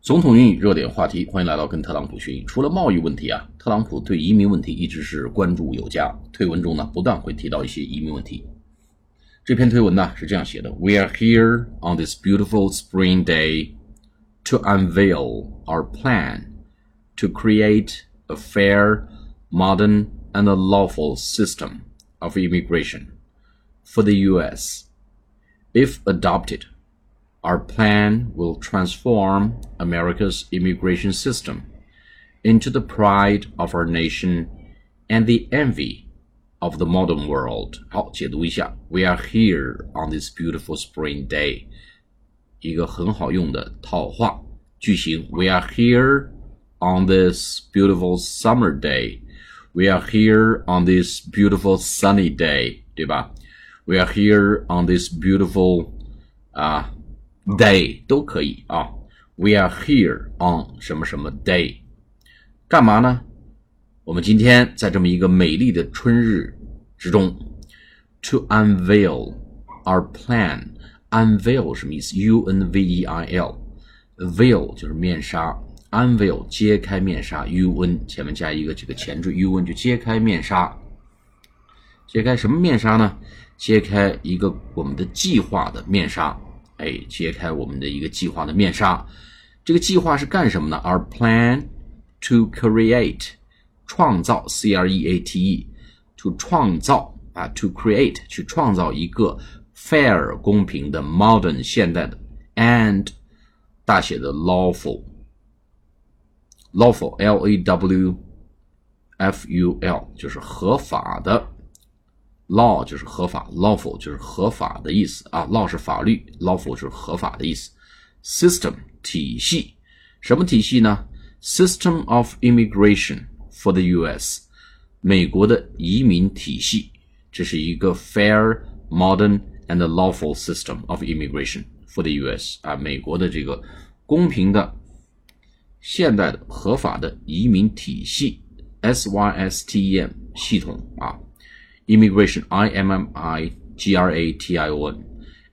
总统英语热点话题，欢迎来到跟特朗普学英。除了贸易问题啊，特朗普对移民问题一直是关注有加。推文中呢，不断会提到一些移民问题。这篇推文呢是这样写的：We are here on this beautiful spring day to unveil our plan to create a fair, modern, and a lawful system of immigration for the U.S. If adopted. Our plan will transform America's immigration system into the pride of our nation and the envy of the modern world. 好，解读一下。We are here on this beautiful spring day，一个很好用的套话句型。We are here on this beautiful summer day. We are here on this beautiful sunny day，对吧？We are here on this beautiful 啊。 day 都可以啊。We are here on 什么什么 day，干嘛呢？我们今天在这么一个美丽的春日之中，to unveil our plan。unveil 什么意思？U N V E I L，veil 就是面纱，unveil 揭开面纱，U N 前面加一个这个前缀，U N 就揭开面纱。揭开什么面纱呢？揭开一个我们的计划的面纱。哎，揭开我们的一个计划的面纱。这个计划是干什么呢？Our plan to create，创造，C R E A T E，to 创造啊，to create 去创造一个 fair 公平的 modern 现代的 and 大写的 lawful，lawful L A W F U L 就是合法的。 Law 就是合法，lawful 就是合法的意思啊。Law 是法律，lawful 是合法的意思。System 体系，什么体系呢？System of immigration for the U.S. 美国的移民体系，这是一个 fair, modern and lawful system of immigration for the U.S. 啊，美国的这个公平的、现代的、合法的移民体系，S-Y-S-T-E-M 系统啊。Immigration, I M M I G R A T I O N.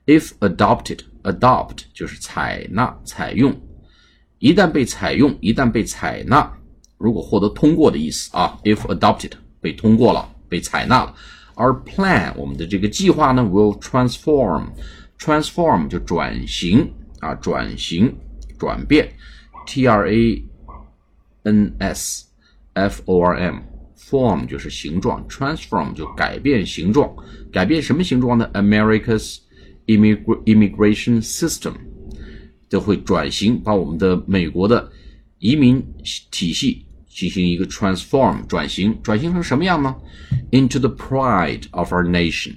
If adopted, adopt 就是采纳、采用。一旦被采用，一旦被采纳，如果获得通过的意思啊。If adopted 被通过了，被采纳了。而 plan 我们的这个计划呢，will transform。transform 就转型啊，转型、转变。T R A N S F O R M Form 就是形状，transform 就改变形状，改变什么形状呢？America's immigration system 就会转型，把我们的美国的移民体系进行一个 transform 转型，转型成什么样呢？Into the pride of our nation，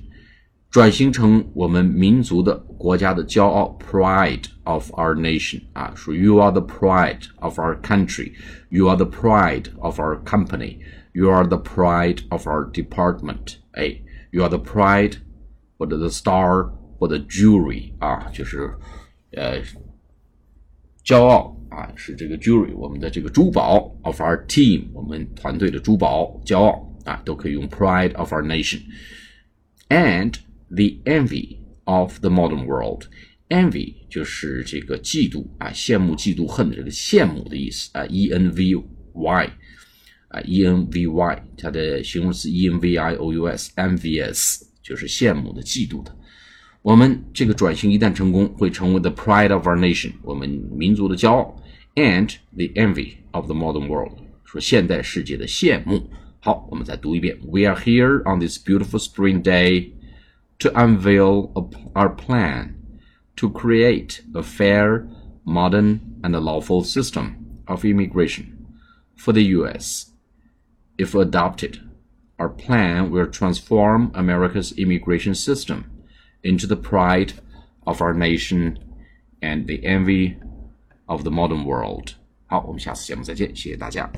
转型成我们民族的国家的骄傲，pride of our nation 啊，说 You are the pride of our country，You are the pride of our company。You are the pride of our department。哎，You are the pride 或者 the star 或者 jewelry 啊，就是呃骄傲啊，是这个 jewelry 我们的这个珠宝 of our team 我们团队的珠宝骄傲啊，都可以用 pride of our nation。And the envy of the modern world。envy 就是这个嫉妒啊，羡慕、嫉妒、恨的这个羡慕的意思啊，e n v y。 啊，e n v y，它的形容词 e n v i o u s，envious 就是羡慕的、嫉妒的。我们这个转型一旦成功，会成为 the pride of our nation，我们民族的骄傲，and the envy of the modern world，说现代世界的羡慕。好，我们再读一遍：We are here on this beautiful spring day to unveil our plan to create a fair, modern, and lawful system of immigration for the U.S. If adopted, our plan will transform America's immigration system into the pride of our nation and the envy of the modern world. 好，我们下次节目再见，谢谢大家。